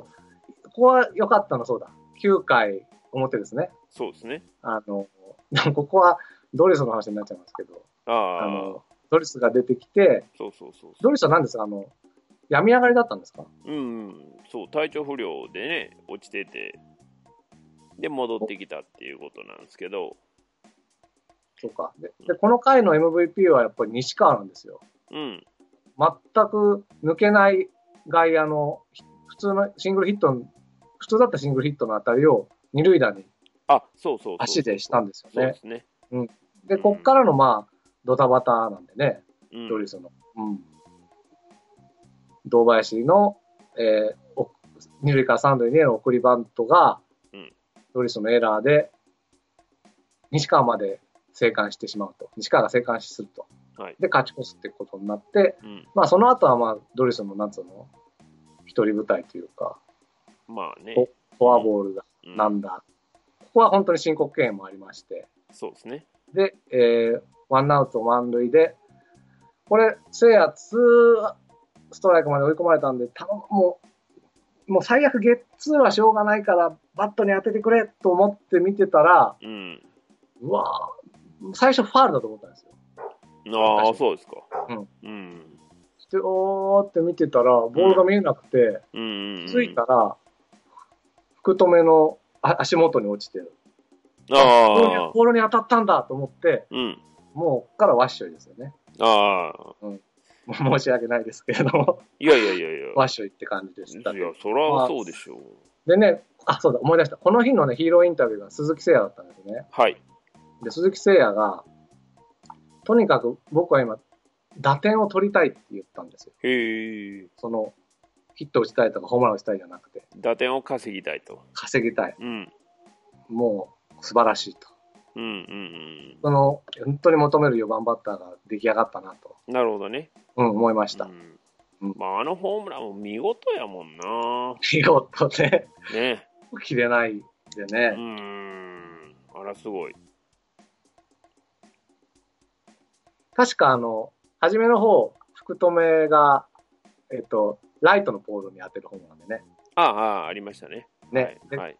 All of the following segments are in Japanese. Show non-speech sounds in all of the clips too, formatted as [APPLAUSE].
ここは良かったの、そうだ。9回表ですね。そうですね。あの、[LAUGHS] ここはドリスの話になっちゃいますけど、あの、ドリスが出てきて、そうそうそうそドリスは何ですか？あの、病み上がりだったんですか？う。うん、うん、そう、体調不良でね、落ちてて、で、戻ってきたっていうことなんですけど、そうか。で、でこの回の MVP はやっぱり西川なんですよ。うん、全く抜けない外野の、普通のシングルヒットの、普通だったシングルヒットの当たりを二塁打にあ、そうそうそう足でしたんですよねで。すね。で、こっからのまあ、ドタバタなんでね、うん、ドリスの。うん。堂林の、えーお二塁から三塁への送りバントが、うんドリスのエラーで、西川まで生還してしまうと。西川が生還すると。はい。で、勝ち越すってことになって、うん、まあ、その後はまあ、ドリスの、なんつうの、一人舞台というか、まあね。フォアボールがうんなんだ。ここは本当に申告敬遠もありまして。そうですね。で、えー、ワンアウト満塁で、これ、せいやツーストライクまで追い込まれたんで、頼むもう、もう最悪ゲッツーはしょうがないから、バットに当ててくれと思って見てたら、うん。うわぁ最初ファールだと思ったんですよ。ああ、そうですか。うん。うん。で、おーって見てたら、ボールが見えなくて、うん、うん。ついたら、福留のあ足元に落ちてる。ボールにああ、ボールに当たったんだと思って、うん。もうからワッショイですよね。ああ、[LAUGHS] 申し訳ないですけれども、いやいやいやいや。ワッショイって感じでした。いや、そらそうでしょう。でね、あ、そうだ、思い出した。この日のね、ヒーローインタビューが鈴木誠也だったんですね。はい。で、鈴木誠也が、とにかく僕は今、打点を取りたいって言ったんですよ。へえ。その、ヒット打ちたいとかホームラン打ちたいじゃなくて、打点を稼ぎたいと。稼ぎたい。うん。もう、素晴らしいと。うんうんその、本当に求める4番バッターが出来上がったなと、うん。なるほどね。うん、思いました。うんうんまあ、あのホームランも見事やもんな。見事ね、ね。切れないでうね。ん。あら、すごい。確かあの、初めの方、福留が、えっと、ライトのポールに当てる方なんでね。ああ、ありましたね。ね。ではい。はい。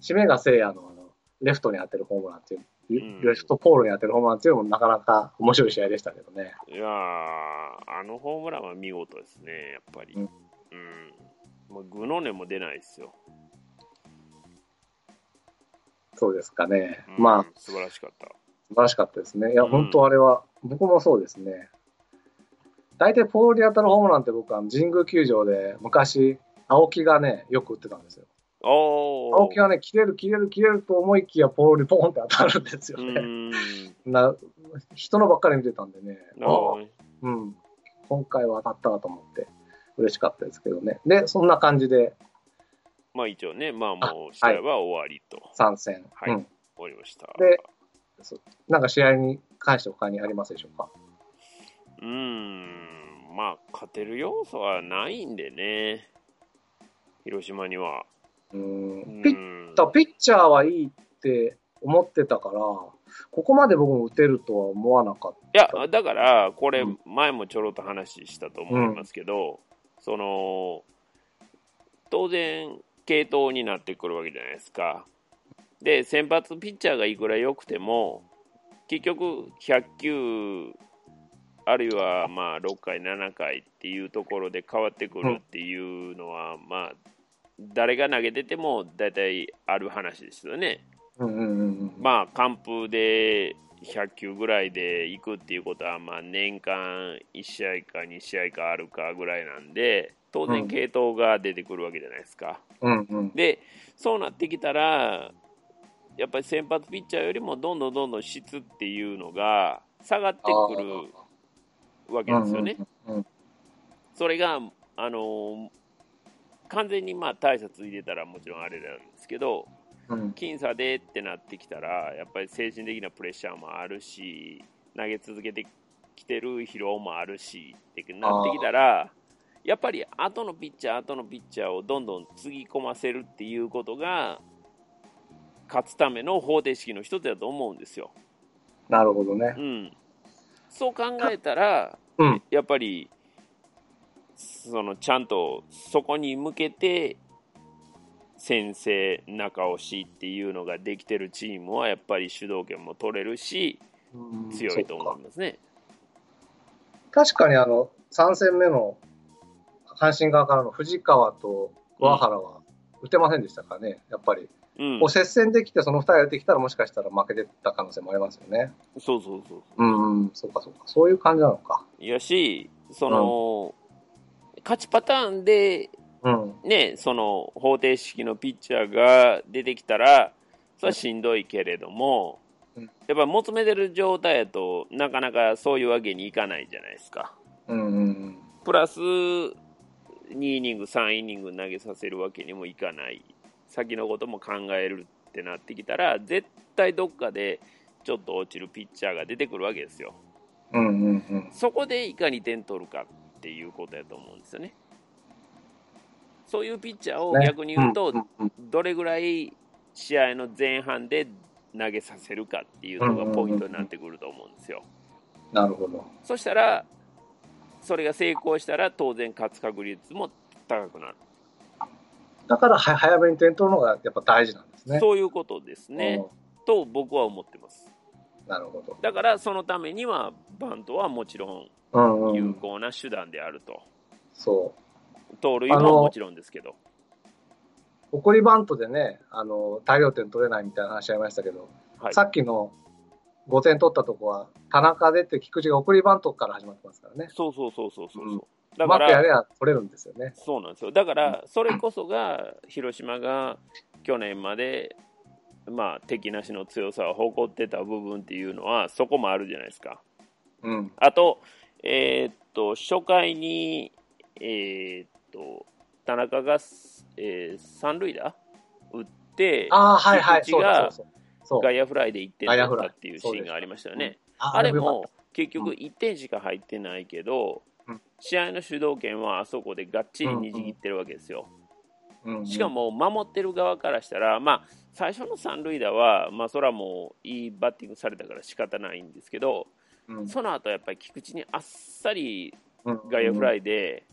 締めが聖夜のあの、レフトに当てるホームランっていう、んレフトポールに当てるホームランっていうのもなかなか面白い試合でしたけどね。いやーあのホームランは見事ですね、やっぱり。ううんう具の根も出ないですよ。そうですかね。うんまあ、素晴らしかった。素晴らしかったですね。いや、うん本当あれは、僕もそうですね。大体ポールに当たるホームランって僕は神宮球場で昔、青木がね、よく打ってたんですよ。青木がね、切れる切れる切れると思いきや、ポールにポンって当たるんですようね。ん。な人のばっかり見てたんでね。うん。今回は当たったわと思って、嬉しかったですけどね。で、そんな感じでまあ一応ね、まあもう試合は終わりと。参戦。はいうん。終わりました。でなんか試合に関して他にありますでしょうか？うーん。まあ勝てる要素はないんでね。広島には。う。うんんピッピッチャーはいいって思ってたから、ここまで僕も打てるとは思わなかっいや、だから、これうん、前もちょろっと話したと思いますけど、その、当然、継投になってくるわけじゃないですか。で、先発ピッチャーがいくら良くても、結局、100球、あるいはまあ6回、7回っていうところで変わってくるっていうのは、まあ、誰が投げてても大体ある話ですよね。まあ、完封で100球ぐらいで行くっていうことは、まあ、年間1試合か2試合かあるかぐらいなんで、当然、うん系統が出てくるわけじゃないですか。うんうん。で、そうなってきたら、やっぱり先発ピッチャーよりもどんどんどんどん質っていうのが下がってくるわけですよね。それが、あの完全にまあ大差ついてたらもちろんあれなんですけど、うん僅差でってなってきたら、やっぱり精神的なプレッシャーもあるし、投げ続けてきてる疲労もあるしってなってきたら、やっぱり後のピッチャー、後のピッチャーをどんどんつぎ込ませるっていうことが、勝つための方程式の一つだと思うんですよ。なるほどねう。ん、そう考えたら、うん。やっぱりそのちゃんとそこに向けて先生中押しっていうのができてるチームはやっぱり主導権も取れるし強いと思いますね。確かにあの3戦目の阪神側からの藤川と桑原は打てませんでしたからね、やっぱり。うんこう、接戦できて、その2人が出てきたら、もしかしたら負けてた可能性もありますよね。そうそうそううん、うん、そうか、そうか。そういう感じなのか。やしその、勝ちパターンでうん。ね、その方程式のピッチャーが出てきたら、それはしんどいけれども、うんやっぱ求めてる状態やとなかなかそういうわけにいかないじゃないですか。うん、うん、プラス2イニング、3イニング投げさせるわけにもいかない。先のことも考えるってなってきたら、絶対どっかでちょっと落ちるピッチャーが出てくるわけですよ。うん。うん、うん、うん。そこでいかに点取るかっていうことやと思うんですよね。そういうピッチャーをね逆に言うと、どれぐらい試合の前半で投げさせるかっていうのがポイントになってくると思うんですよ。なるほど。そしたら、それが成功したら当然勝つ確率も高くなる。だから、は早めに点取るのがやっぱ大事なんですね。そういうことですね。と僕は思ってます。うんなるほど。だからそのためにはバントはもちろんうん、う有ん。効な手段であると。そう。盗塁ももちろんですけど。送りバントでね、あの、大量点取れないみたいな話ありましたけど、はいさっきの5点取ったとこは、田中出て菊池が送りバントから始まってますからね。そうそうそうそうそう。うんだから待ってやれば取れるんですよね。そうなんですよ。だから、それこそが、広島が去年まで、まあ、敵なしの強さを誇ってた部分っていうのは、そこもあるじゃないですか。うん。あと、えーっと、初回に、えーっと、田中が、えー三塁打？打って、ああ、はいはい。そうだそうそう。そう。外野フライで1点外野フライ取ったっていうシーンがありましたよね。ああれも結局1点しか入ってないけど、うん試合の主導権はあそこでがっちり握ってるわけですよ。たうんうんしか、も守ってる側からしたら、まあ、最初の三塁打は、まあ、それはもういいバッティングされたから仕方ないんですけど、うんその後やっぱり菊池にあっさりうん外野フライ。イで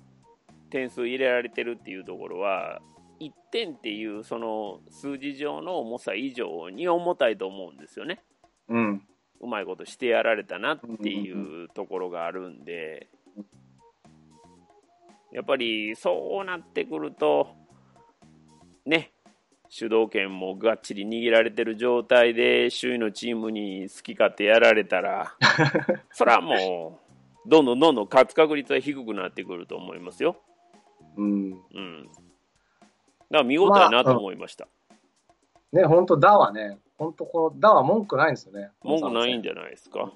点数入れられてるっていうところは、1点っていうその数字上の重さ以上に重たいと思うんですよね。うん。うまいことしてやられたなっていうところがあるんで、やっぱりそうなってくると、ね、主導権もがっちり握られてる状態で、周囲のチームに好き勝手やられたら、[LAUGHS] それはもう、どんどんどんどん勝つ確率は低くなってくると思いますよ。うん。うん。だから見事やなと思いました。ね、本当ダはね、本当このダは文句ないんですよね。文句ないんじじゃないですか。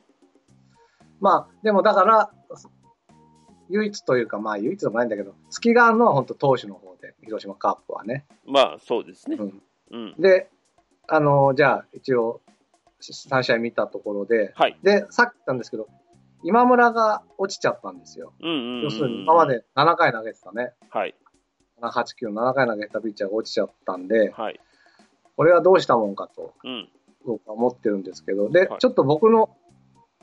まあ、でもだから、唯一というか、まあ唯一でもないんだけど、月があるのは本当投手の方で、広島カープはね。まあ、そうですねう。ん。うん。で、あの、じゃあ一応、3試合見たところで、はい。で、さっき言ったんですけど、今村が落ちちゃったんですよ。うんうんうんうん。要するに今まで7回投げてたね。はい。7、8、9、7回投げてたピッチャーが落ちちゃったんで、はい。これはどうしたもんかとうん。僕は思ってるんですけど、で、はいちょっと僕の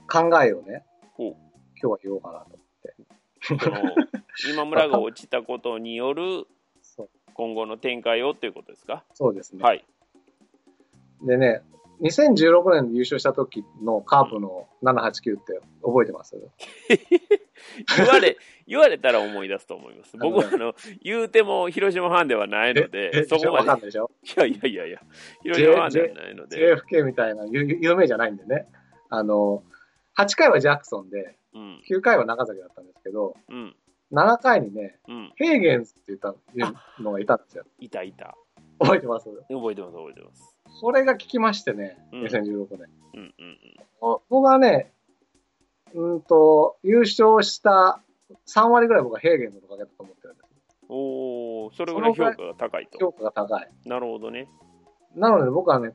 考えをね、今日は言おうかなと。その今村が落ちたことによる今後の展開をということですか？そうですね。はい。でね、2016年で優勝した時のカープの789って覚えてます？[LAUGHS] 言われ、言われたら思い出すと思います。僕はあの、言うても広島ファンではないので、そこまで。いでしょいやいやいやいや、広島ファンではないので。?JFK みたいな有有名じゃないんでね。あの、8回はジャクソンで、うん。9回は中崎だったんですけど、うん。7回にね、うん。ヘーゲンズって言ったのがいたんですよ。いたいた。覚えてます？覚えてます、覚えてます。それが効きましてね、うん2016年。うんうんうん。お僕はね、うんと、優勝した3割ぐらい僕はヘーゲンズのおかげだと思ってるんです。おー、それぐらい評価が高いと。評価が高い。なるほどね。なので僕はね、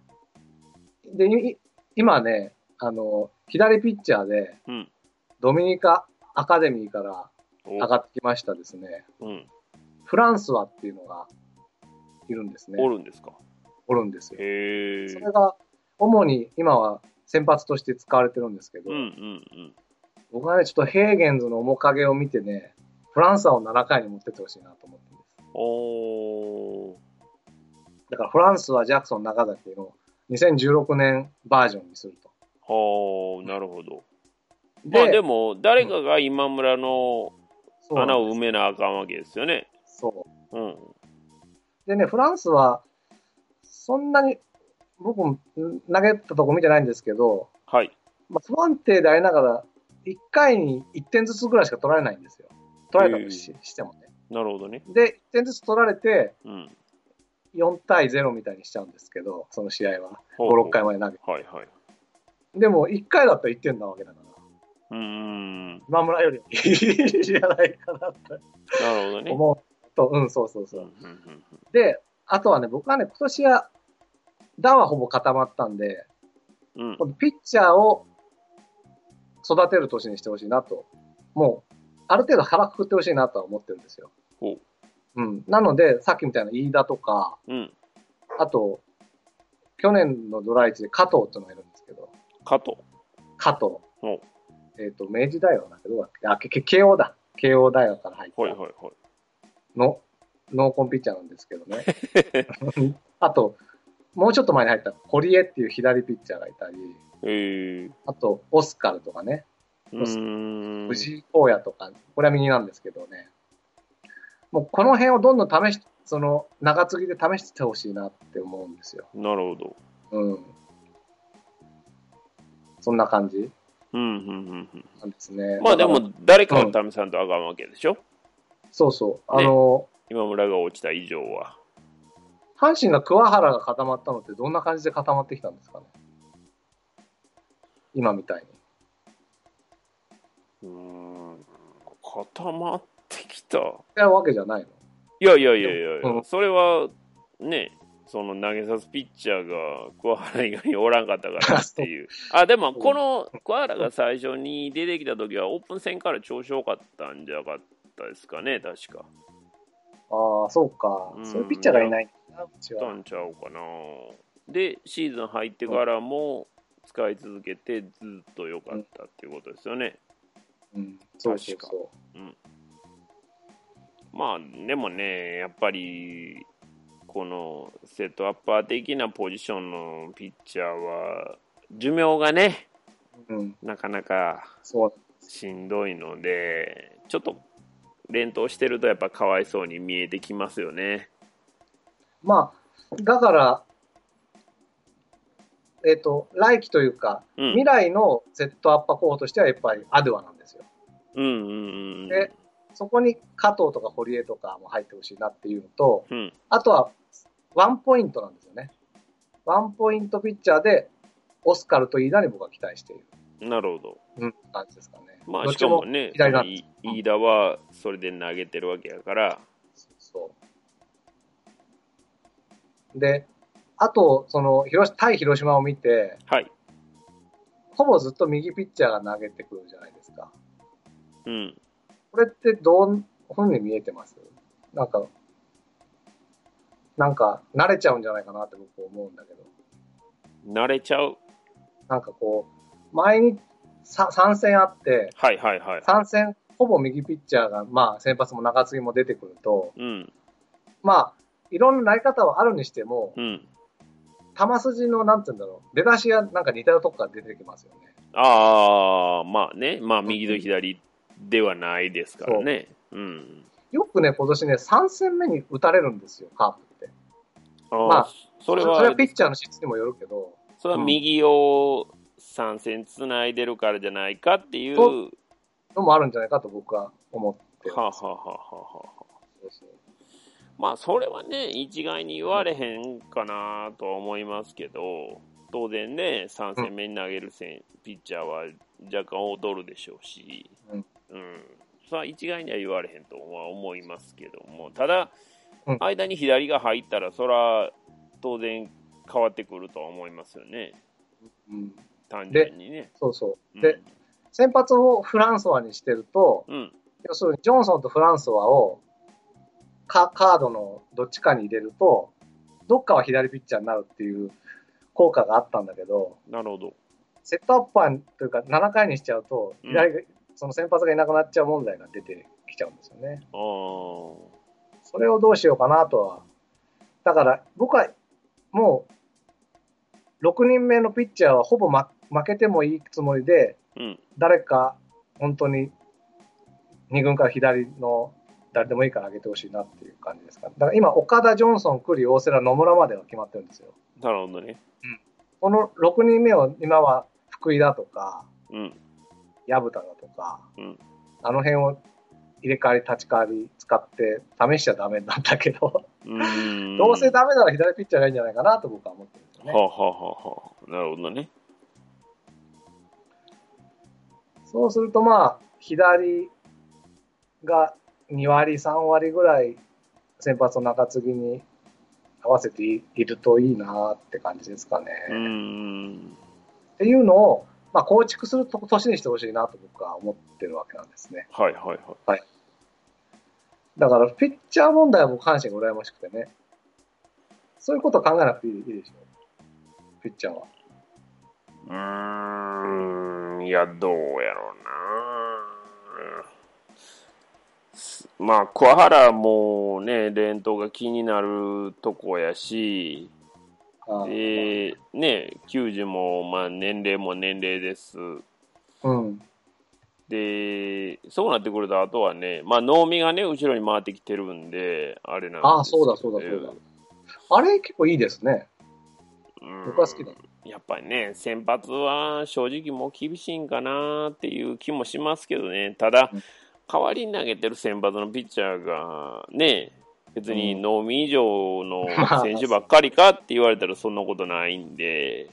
で、い今ね、あの、左ピッチャーで、うん。ドミニカアカデミーからお上がってきましたですね、うん。フランスワっていうのがいるんですね。おるんですか？おるんですよ。それが、主に今は先発として使われてるんですけど、うんうんうん。僕はね、ちょっとヘーゲンズの面影を見てね、フランスはを7回に持ってってほしいなと思ってるんです。おー。だからフランスはジャクソン中崎の2016年バージョンにすると。はあ、なるほど。まあでも、誰かが今村の穴を埋めなあかんわけですよね。そう。うん。でね、フランスは、そんなに、僕も投げたとこ見てないんですけど、はい。まあ、不安定でありながら、1回に1点ずつぐらいしか取られないんですよ。取られたとし,、してもね。なるほどね。で、1点ずつ取られて、うん。4対0みたいにしちゃうんですけど、その試合は。ほうほう5、6回まで投げて。はいはい。でも、1回だったら1点なわけだから、うーん。今村よりいいじゃないかなってなるほどね。思うと、うん、そうそうそう。で、あとはね、僕はね、今年は、打はほぼ固まったんで、うん。ピッチャーを育てる年にしてほしいなと。もう、ある程度腹くくってほしいなとは思ってるんですよ。ほう。うん。なので、さっきみたいな飯田とか、うん。あと、去年のドラ1で加藤ってのがいるんですけど、加藤。加藤。えっ、と、明治大学だけど、あ、けけ慶応だ。慶応大学から入ったはいはいはい。の、ノーコンピッチャーなんですけどね。[LAUGHS] [LAUGHS] あと、もうちょっと前に入った堀江っていう左ピッチャーがいたり、えー。あと、オスカルとかね、うーん。藤井荒野とか、これは右なんですけどね。もうこの辺をどんどん試し、その、長継ぎで試してほしいなって思うんですよ。なるほど。うん。そんな感じうんうんうんうん。なんですね。まあでだから、も、誰かを試さんとあかんわけでしょ、そうそう。あの、今村が落ちた以上は。阪神が桑原が固まったのってどんな感じで固まってきたんですかね？今みたいに。うーん。固まってきた。ってわけじゃないのいやいやいやいやいや、うんそれはね、その投げさすピッチャーが桑原以外におらんかったからっていう。[LAUGHS] あ、でもこの桑原が最初に出てきた時はオープン戦から調子良かったんじゃなかったですかね、確か。ああ、そうか、うんそういうピッチャーがいないな、うちは。たんちゃうかな。で、シーズン入ってからも使い続けてずっと良かったっていうことですよね。うん、そうそう確そまあ、でもね、やっぱり、このセットアッパー的なポジションのピッチャーは、寿命がね、う。うん、なかなかそう。しんどいので、ちょっと連投してるとやっぱかわいそうに見えてきますよね。まあ、だから、えっ、と、来季というか、うん未。来のセットアッパー候補としてはやっぱりアドゥアなんですよ。うんうんうん。でそこに加藤とか堀江とかも入ってほしいなっていうのと、うん。あとはワンポイントなんですよね。ワンポイントピッチャーで、オスカルと飯田に僕は期待している。なるほど。うん、感じですかね。まあ、しかもね、飯田はそれで投げてるわけやから、そう。で、あと、その、広し対広島を見て、はい。ほぼずっと右ピッチャーが投げてくるじゃないですか。うん。これってどうふうに見えてます？なんか、なんか、慣れちゃうんじゃないかなって僕思うんだけど。慣れちゃう？なんかこう、前にさ3戦あって、はいはいはい。3戦ほぼ右ピッチャーが、まあ先発も中継ぎも出てくると、うん。まあ、いろんな投げ方はあるにしても、うん。球筋の、なんて言うんだろう、出だしがなんか似たようなとこから出てきますよね。ああ、まあね、まあ右と左ではないですからね。うん。よくね、今年ね、3戦目に打たれるんですよ、カープって。あーまあそれそれはは、ピッチャーの質にもよるけど、それは右を3戦つないでるからじゃないかっていう。のもあるんじゃないかと僕は思ってるはあ、はあはあはまあそれはね、一概に言われへんかなとは思いますけど、当然ね、3戦目に投げる選ピッチャーは若干劣るでしょうし、うんうん、それは一概には言われへんとは思いますけども、ただ、うん。間に左が入ったら、それは当然変わってくるとは思いますよね、うん、単純にね。そうそう。う。ん。で、先発をフランソワにしてると、うん、要するにジョンソンとフランソワをカカードのどっちかに入れると、どっかは左ピッチャーになるっていう効果があったんだけど、なるほど。セットアッパーというか7回にしちゃうと、うんその先発がいなくなっちゃう問題が出てききちゃうんですよね。それをどうしようかなとは。だから、僕はもう、6人目のピッチャーはほぼ、ま、負けてもいいつもりで、うん。誰か本当に2軍から左の誰でもいいから上げてほしいなっていう感じですか。だから今、岡田、ジョンソン、栗、大瀬良、野村までは決まってるんですよ。なるほどね。この6人目を今は福井だとか、うん。薮田だとか、うんあの辺を入れ替わり立ち替わり使って試しちゃダメなんだけど。どうせダメなら左ピッチャーがいいんじゃないかなと僕は思ってるんですよね。はあ、はあはあはあ、なるほどね。そうするとまあ、左が2割、3割ぐらい先発の中継ぎに合わせているといいなって感じですかね。うーん。っていうのを、まあ、構築すると年にしてほしいなと僕は思ってるわけなんですね。はいはいはい。だから、ピッチャー問題は僕、阪神が羨ましくてね。そういうことを考えなくていいいいでしょ。ピッチャーは。うーん、いや、どうやろうな。すまあ、桑原もね、連投が気になるとこやし、で、ね、90も、まあ、年齢も年齢です。うん。で、そうなってくると、あとはね、まあ、能見がね、後ろに回ってきてるんで、あれなんですけどああ、そうだそうだそうだ。あれ結構いいですね。うん僕は好きだ。やっぱりね、先発は正直もう厳しいんかなっていう気もしますけどね、ただうん、代わりに投げてる先発のピッチャーが、ね、別にうん。能見以上の [LAUGHS] まあ選手ばっかりかって言われたらそんなことないんで、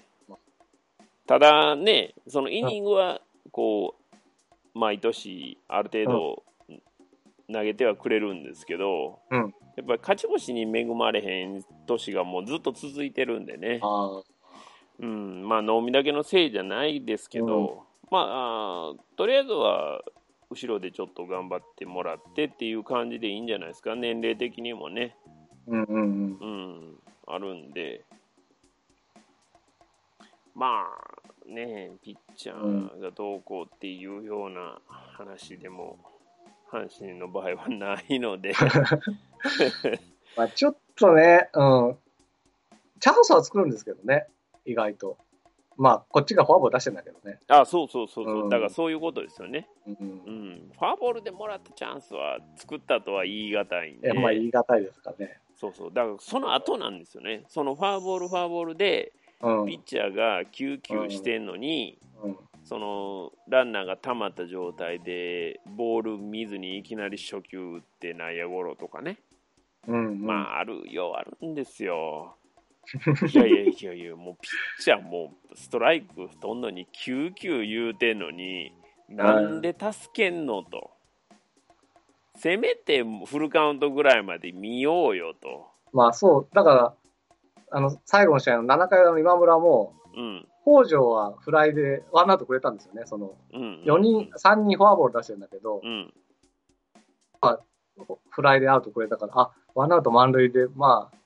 ただね、そのイニングは、こう、毎年ある程度投げてはくれるんですけど、うん。やっぱり勝ち星に恵まれへん年がもうずっと続いてるんでね。うん、まあ、能見だけのせいじゃないですけど、まあとりあえずは後ろでちょっと頑張ってもらってっていう感じでいいんじゃないですか、年齢的にもね、うんうんうん。うん、あるんで、まあね、ピッチャーがどうこうっていうような話でも、阪神の場合はないので、[LAUGHS] まあ、ちょっとね、うん。チャンスは作るんですけどね、意外と。まあ、こっちがフォアボール出してんだけどね。あそうそうそうそう、うんだからそういうことですよね。うん。うん、フォアボールでもらったチャンスは作ったとは言い難いんで、まあ言い難いですかね。そうそう、だからその後なんですよね、そのフォアボール、フォアボールで、うん。ピッチャーが9球してんのに、うん。そのランナーが溜まった状態で、ボール見ずにいきなり初球打って内野ゴロとかね、うん、うん。まあ、あるよ、あるんですよ。いやいやいやいや、もうピッチャーもストライクとんのに9球言うてんのに、なんで助けんのと。せめてフルカウントぐらいまで見ようよと。まあそう、だから、あの、最後の試合の7回の今村も、うん。北条はフライでワンアウトくれたんですよね。その、うん。4人、3人フォアボール出してるんだけど、うん。フライでアウトくれたから、あ、ワンアウト満塁で、まあ、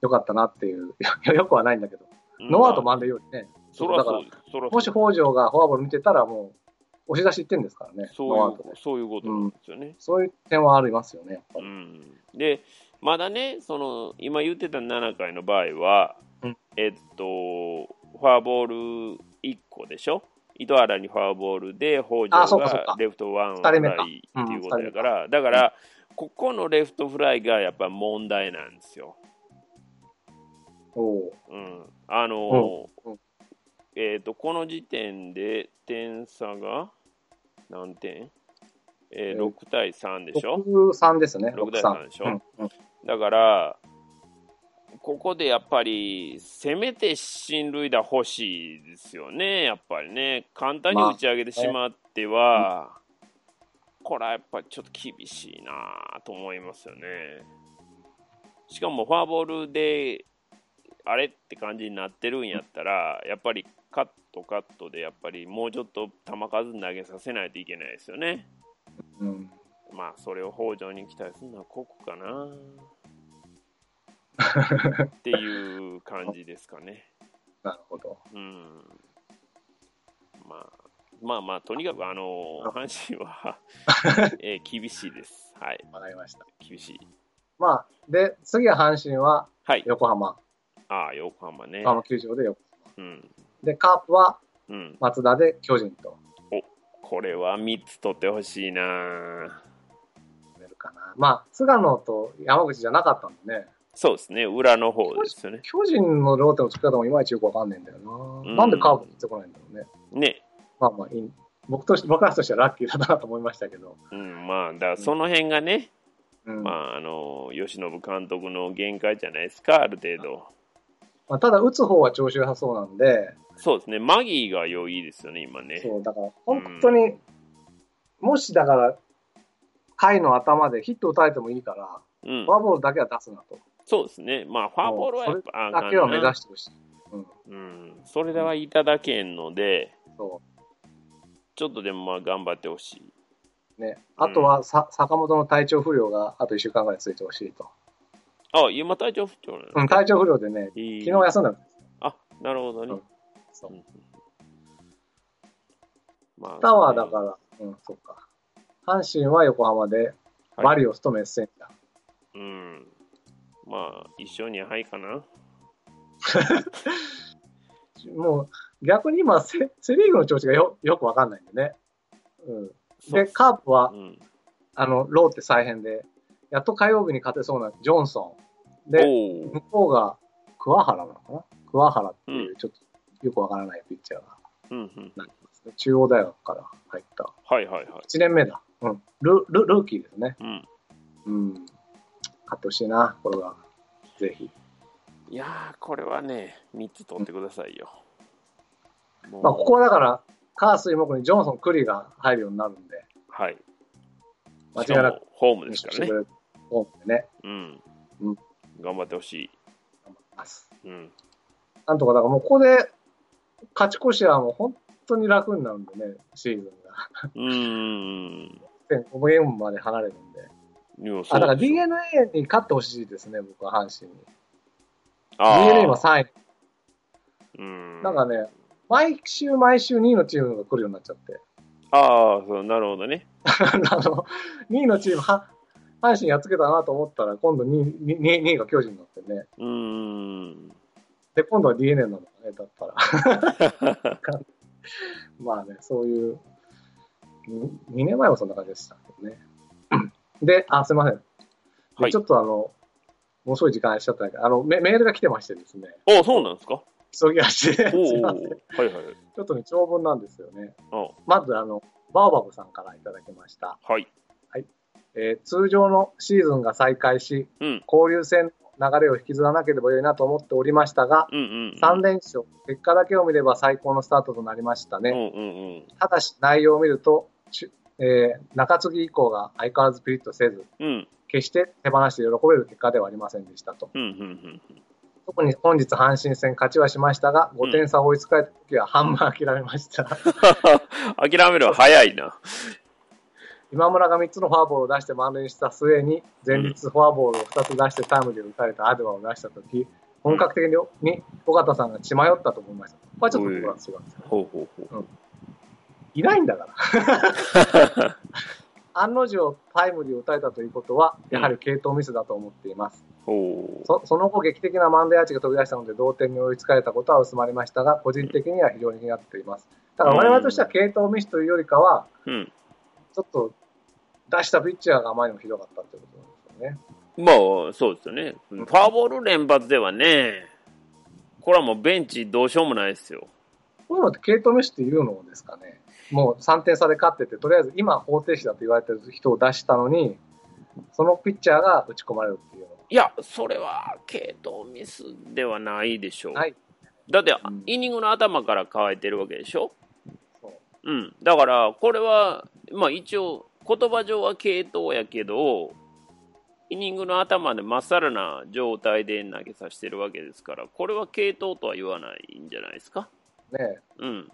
よかったなっていう、よくはないんだけど、ノーアウト満塁よりね、そらそうです。もし北条がフォアボール見てたら、もう、押し出し1点ですからね、そういう、そういうことなんですよね。そういう点はありますよね。うん。で、まだね、その、今言ってた7回の場合は、うん。えっと、フォアボール1個でしょ？糸原にフォアボールで、北条がレフトワンフライっていうことやから、だから、ここのレフトフライがやっぱ問題なんですよ。おううん。あの、うんうん。えっと、この時点で点差が何点？えー、えー6対3でしょ？6、3ですね、6 6、対3 3でしょ、うんうん。だから、ここでやっぱり、せめて進塁打欲しいですよね、やっぱりね。簡単に打ち上げてしまっては、これはやっぱりちょっと厳しいなと思いますよね。しかもフォアボールで、あれって感じになってるんやったら、やっぱりカットカットで、やっぱりもうちょっと球数投げさせないといけないですよね。うんまあ、それを北条に期待するのはここかな。[LAUGHS] っていう感じですかね。なるほど。うん。まあ、まあまあ、とにかく、あのー阪神は、[LAUGHS] えー厳しいです。はい。わかりました。厳しい。まあ、で、次は阪神ははい。ああ、横浜ね。横浜球場で横うん。で、カープはうん。松田で巨人とこれは3つ取ってほしいな出るかな。まあ、菅野と山口じゃなかったんでね。そうですね。裏の方ですよね。巨人のローテの作り方もいまいちよくわかんないんだよな。んなんでカープってこないんだろうね。ね。まあまあいい、僕とし僕らとしてはラッキーだなと思いましたけど。うん。まあ、だからその辺がね、うんまあ、あの、吉信監督の限界じゃないですか、ある程度。まあ、ただ、打つ方は調子良さそうなんで、そうですね。マギーが良いですよね、今ね。そう、だから本当に、もしだから、回の頭でヒット打たれてもいいから、うんフォ。アボールだけは出すなと。そうですね。まあ、フォアボールはやっぱだけは目指してほしい。うん、うん。それではいただけんので、そちょっとでもまあ頑張ってほしい。う。ね。あとはさ、坂本の体調不良があと1週間ぐらいついてほしいと。あ、今体調不調なの、うん、体調不良でね、昨日休んだの。あ、なるほどね。うんそううんまあタワーだから、うん、そっか。阪神は横浜で、はいバリオスとメッセンジャー。うん。まあ、一緒にはいかな。[LAUGHS] もう、逆に今セ、セリーグの調子がよよくわかんないんでね。うん。で、カープはう、ん。あの、ローテ再編で、やっと火曜日に勝てそうなジョンソン。で、お向こうが桑原なのかな？桑原っていうう、ちょっとよくわからないピッチャーがうんうん。中央大学から入った。はいはいはい。1年目だ。うん。ル、ル、ルーキーですね。うん。うん。勝ってほしいな、これは。ぜひ。いやー、これはね、3つ取ってくださいよ。もうまあ、ここはだから、カースイ木にジョンソン、クリが入るようになるんで、はい。間違いなくホームですからね。思うんでね、うんうん。頑張ってほしい。頑張ります。うん。なんとか、だからもうここで、勝ち越しはもう本当に楽になるんでね、シーズンが。うーん。5ゲームまで離れるんで。あ、だから DNA に勝ってほしいですね、僕は阪神に。DNA は3位。うん。なんかね、毎週毎週2位のチームが来るようになっちゃって。ああ、そう、なるほどね。[LAUGHS] あの、2位のチーム、は、阪神やっつけたなと思ったら、今度 2, 2, 2位が巨人になってね。うーん。で、今度は DNA なのかね、だったら。[LAUGHS] まあね、そういう、2年前もそんな感じでしたけどね。で、あ、すいません。ではいちょっとあの、もうすごい時間しちゃったんだけど、あのメ、メールが来てましてですね、おそうなんですか？急ぎ足で、すません。はいはい。[LAUGHS] ちょっとね、長文なんですよね。あまず、あの、バオバブさんからいただきました。はい。えー通常のシーズンが再開し、うん。交流戦の流れを引きずらなければよいなと思っておりましたが、うんうん。3連勝、結果だけを見れば最高のスタートとなりましたね。うんうんうん。ただし、内容を見ると、えー中継ぎ以降が相変わらずピリッとせず、うん。決して手放して喜べる結果ではありませんでしたと。うんうんうん。特に本日阪神戦勝ちはしましたが、5点差追いつかれた時は半分諦めました。[LAUGHS] 諦めるは早いな。今村が3つのフォアボールを出して満塁した末に、前日フォアボールを2つ出してタイムで打たれたアドバを出した時、本格的にに尾形さんが血迷ったと思いました。これはちょっと僕は違うんですよ。ほうほうほう。いないんだから。[LAUGHS] 案の定タイムリーを打たれたということは、やはり系統ミスだと思っています。ほう。そその後、劇的なマンデーアーチが飛び出したので、同点に追いつかれたことは薄まりましたが、個人的には非常に気になっています。だから我々としては系統ミスというよりかは、うん。ちょっと出したピッチャーがあまりにもひどかったということなんですよね。まあ、そうですよね。フォアボール連発ではね、これはもうベンチどうしようもないですよ。こういうのって系統ミスっていうのですかね。もう3点差で勝ってて、とりあえず今方程式だと言われてる人を出したのに、そのピッチャーが打ち込まれるっていうのいや、それは系統ミスではないでしょう。はいだってうん、イニングの頭から乾いてるわけでしょ。そううん。だから、これは、まあ一応、言葉上は系統やけど、イニングの頭でまっさらな状態で投げさせてるわけですから、これは系統とは言わないんじゃないですか？ねうん。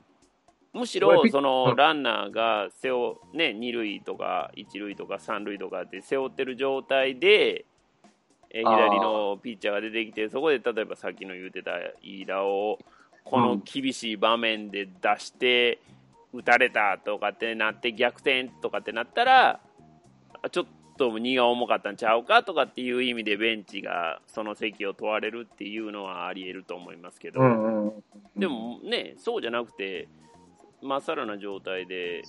むしろ、そのうんランナーが背負、ね、二塁とか一塁とか三塁とかって背負ってる状態で、左のピッチャーが出てきて、そこで例えばさっきの言うてた飯田を、この厳しい場面で出して、打たれたとかってなって逆転とかってなったらちょっと荷が重かったんちゃうかとかっていう意味でベンチがその席を問われるっていうのはあり得ると思いますけど、うんうん。でもねそうじゃなくてまっさらな状態で。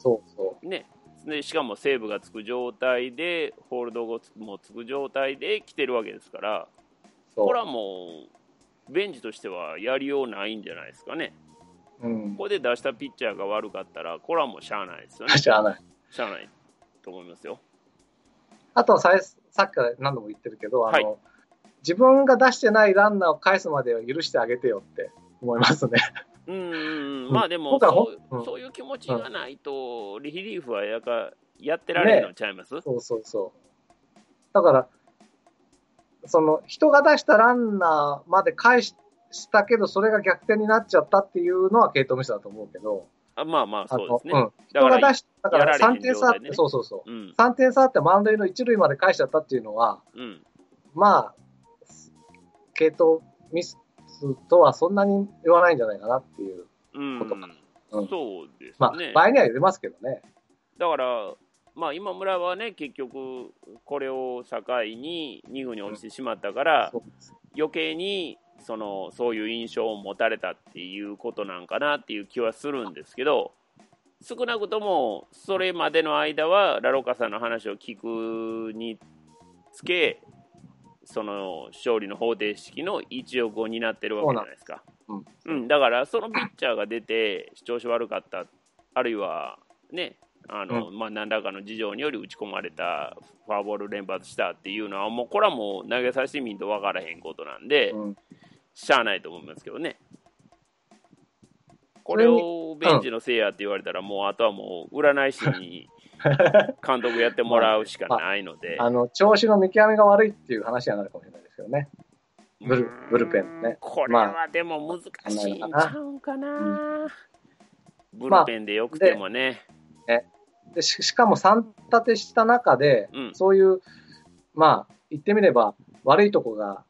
ねでしかもセーブがつく状態でホールドもつく状態で来てるわけですからこれはもうベンチとしてはやりようないんじゃないですかねうんこ。こで出したピッチャーが悪かったらこれはもうしゃあないですよね [LAUGHS] 知らない。しゃあないと思いますよあとさい、さっきから何度も言ってるけど、あの、はい自分が出してないランナーを返すまでは許してあげてよって思いますね。うん [LAUGHS] まあでもそう,、うんそういう気持ちがないとリリーフはやかやってられるのちゃいます、そうそうそう。だから、その人が出したランナーまで返したけど、それが逆転になっちゃったっていうのは系統ミスだと思うけど、あまあまああそうですね、のうん、だから人が出し、だからやられへん3点差あって、ね。そうそうそう。うん。3点差あって満塁の1塁まで返しちゃったっていうのは、うん。まあ、系統ミスとはそんなに言わないんじゃないかなっていう。うんことかうん。そうですまあ、ね、場合には入れますけどね。だから、まあ、今村はね、結局、これを境に2軍に落ちてしまったから、そうです。余計にそのそういう印象を持たれたっていうことなんかなっていう気はするんですけど、少なくともそれまでの間は、ラロカさんの話を聞くにつけ、その勝利の方程式の一翼を担ってるわけじゃないですか。そうなんうん、だから、そのピッチャーが出て、調子悪かった、あるいはね、あのまあ、何らかの事情により打ち込まれた、フォアボール連発したっていうのは、もうこれはもう投げさせてみんと分からへんことなんで、うんしゃあないと思いますけどね。これをベンチのせいやって言われたら、もうあとはもう占い師に監督やってもらうしかないので、あの、調子の見極めが悪いっていう話にはなるかもしれないですけどね。ブルブルペンね。これはでも難しいんちゃうんかな、ブルペンでよくてもね、でししかも3立てした中で、うん。そういう、まあ、言ってみれば、悪いとこが、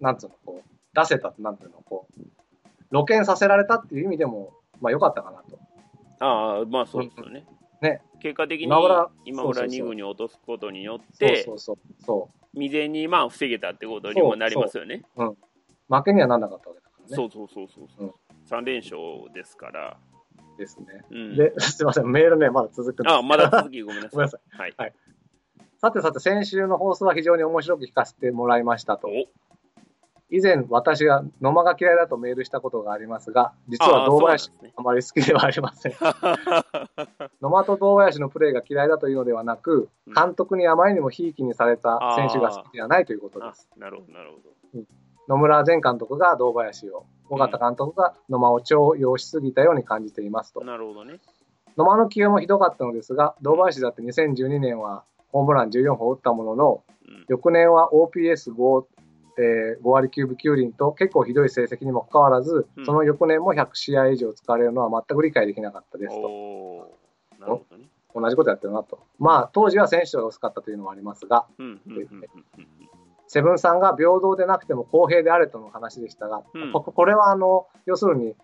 なんつうの、こう、出せた、なんていうの、こう、露見させられたっていう意味でも、まあ良かったかなと。ああ、まあそうですよね。ね結果的に今村今村そうそうそう2軍に落とすことによっそうてそ、うそう。そ未然にまあ防げたってことにもなりますよね。う。負けにはなんなかったわけだからね。そうそうそうそうそう、うん3連勝ですから。ですね。うん、で、[LAUGHS] すいません、メールね、まだ続くんですあまだ続きごめんなさい。[LAUGHS] ごめんなさはい。さてさて、先週の放送は非常に面白く聞かせてもらいましたと。お以前、私が野間が嫌いだとメールしたことがありますが、実は堂林あまり好きではありません。[LAUGHS] 野間と堂林のプレーが嫌いだというのではなくう、ん監督にあまりにもひいきにされた選手が好きではないということであす。なるほど、なるほど。野村前監督が堂林を、尾形監督が野間を重用しすぎたように感じていますと。なるほどね。野間の起用もひどかったのですが、堂林だって2012年はホームラン14本打ったものの、うん。翌年は OPS5、えー5割9分9厘と結構ひどい成績にもかかわらず、うんその翌年も100試合以上使われるのは全く理解できなかったですと。なるほどね。同じことやってるなと。まあ、当時は選手が薄かったというのはありますが。セブンさんが平等でなくても公平であれとの話でしたが、うんここれはあの、要するに、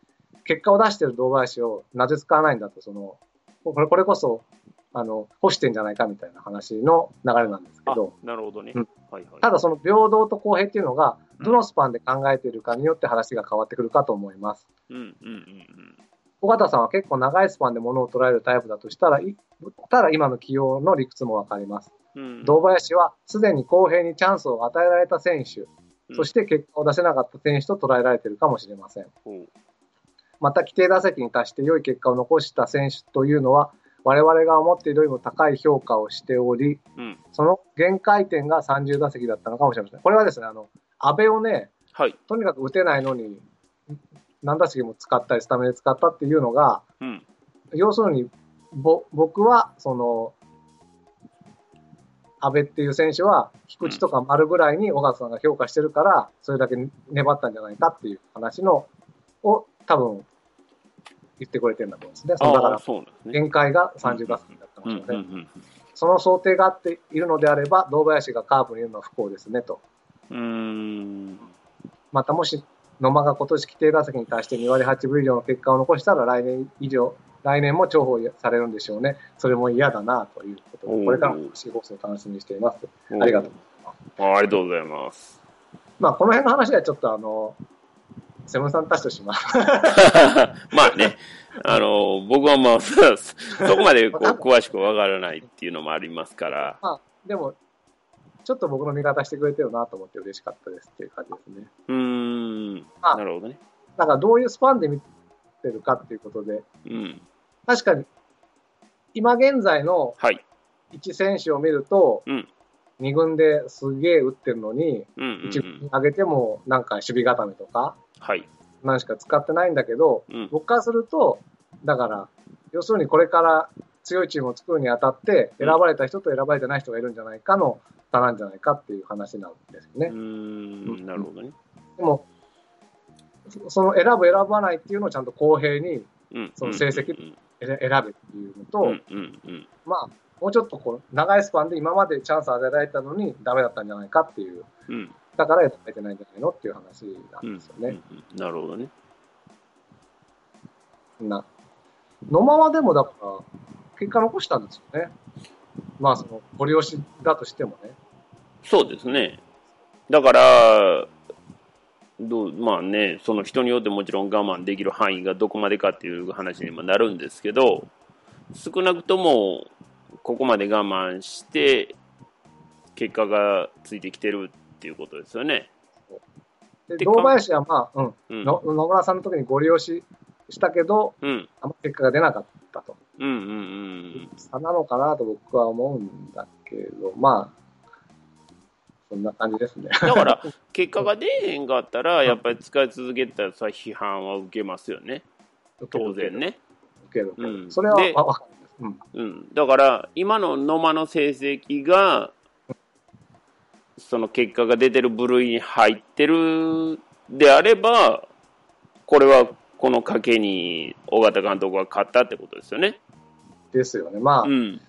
結果を出している堂林をなぜ使わないんだと、その、これこれこそ、あの、干してんじゃないかみたいな話の流れなんですけあど、、なるほどね。うんはいはい。ただその平等と公平っていうのが、うんどのスパンで考えているかによって話が変わってくるかと思います。うん、うん、うん、尾形さんは結構長いスパンで物を捉えるタイプだとしたら、いたら今の起用の理屈もわかります。うん。うん堂林はすでに公平にチャンスを与えられた選手、うんそして結果を出せなかった選手と捉えられているかもしれません。ほうまた規定打席に達して良い結果を残した選手というのは、我々が思っているよりも高い評価をしており、うん。その限界点が30打席だったのかもしれません。これはですね、あの、安倍をね、はい。とにかく打てないのに、何打席も使ったり、スタメンで使ったっていうのが、うん。要するに、ぼ僕は、その、安倍っていう選手は、菊池とか丸ぐらいに小川さんが評価してるから、それだけ粘ったんじゃないかっていう話の、を多分、言ってくれてるんだと思うんですね。そのだから。限界が30打席だったかうん、うん、もしれません。うん。その想定があっているのであれば、堂林がカープにいるのは不幸ですねと。うーん。またもし、野間が今年規定打席に対して2割8分以上の結果を残したら来年以上、来年も重宝されるんでしょうね。それも嫌だなということで、これからも新放送を楽しみにしています。ありがとうあ。ありがとうございます。まあ、この辺の話はちょっとあの、セブンさんたちとします。[LAUGHS] まあね、あの、僕はまあ、そ [LAUGHS] そこまでこう詳しくわからないっていうのもありますから。まあ、でも、ちょっと僕の味方してくれてるなと思って嬉しかったですっていう感じですね。うーん、あなるほどね。だからどういうスパンで見てるかっていうことで、うん。確かに、今現在のはい。1選手を見ると、うん2軍ですげえ打ってるのに、うんうん、う1軍。上げてもなんか守備固めとか、はい。何しか使ってないんだけど、うん。僕からすると、だから、要するにこれから強いチームを作るにあたって、選ばれた人と選ばれてない人がいるんじゃないかの差なんじゃないかっていう話なんですようね。ーん、なるほどね。でも、そその選ぶ選ばないっていうのをちゃんと公平にうん。その成績うん選選べっていうのと、うんうんうん。まあ、もうちょっとこう長いスパンで今までチャンス与えられたのにダメだったんじゃないかっていう、うん。だから選べてないんじゃないのっていう話なうんんですよね。うんうんなるほどね。な。野間はでもだから、結果残したんですよね。まあ、その、ご利用しだとしてもね。そうですね。だから、どうまあね、その人によってもちろん我慢できる範囲がどこまでかっていう話にもなるんですけど、少なくともここまで我慢して、結果がついてきてるっていうことですよね。で、で堂林はまあ、うん、うん。の野村さんの時にご利用ししたけど、うん。あんま結果が出なかったと。うんうんうん差なのかなと僕は思うんだけど、まあ、そんな感じですね。だから、[LAUGHS] 結果が出えへんかったら、やっぱり使い続けたらさ、批判は受けますよね。当然。ね。受ける。うんそれはでわわかります。うん。うん、だから、今の野間の成績が、その結果が出てる部類に入ってるであれば、これはこの賭けに尾形監督が勝ったってことですよね。ですよね。まあ、うん。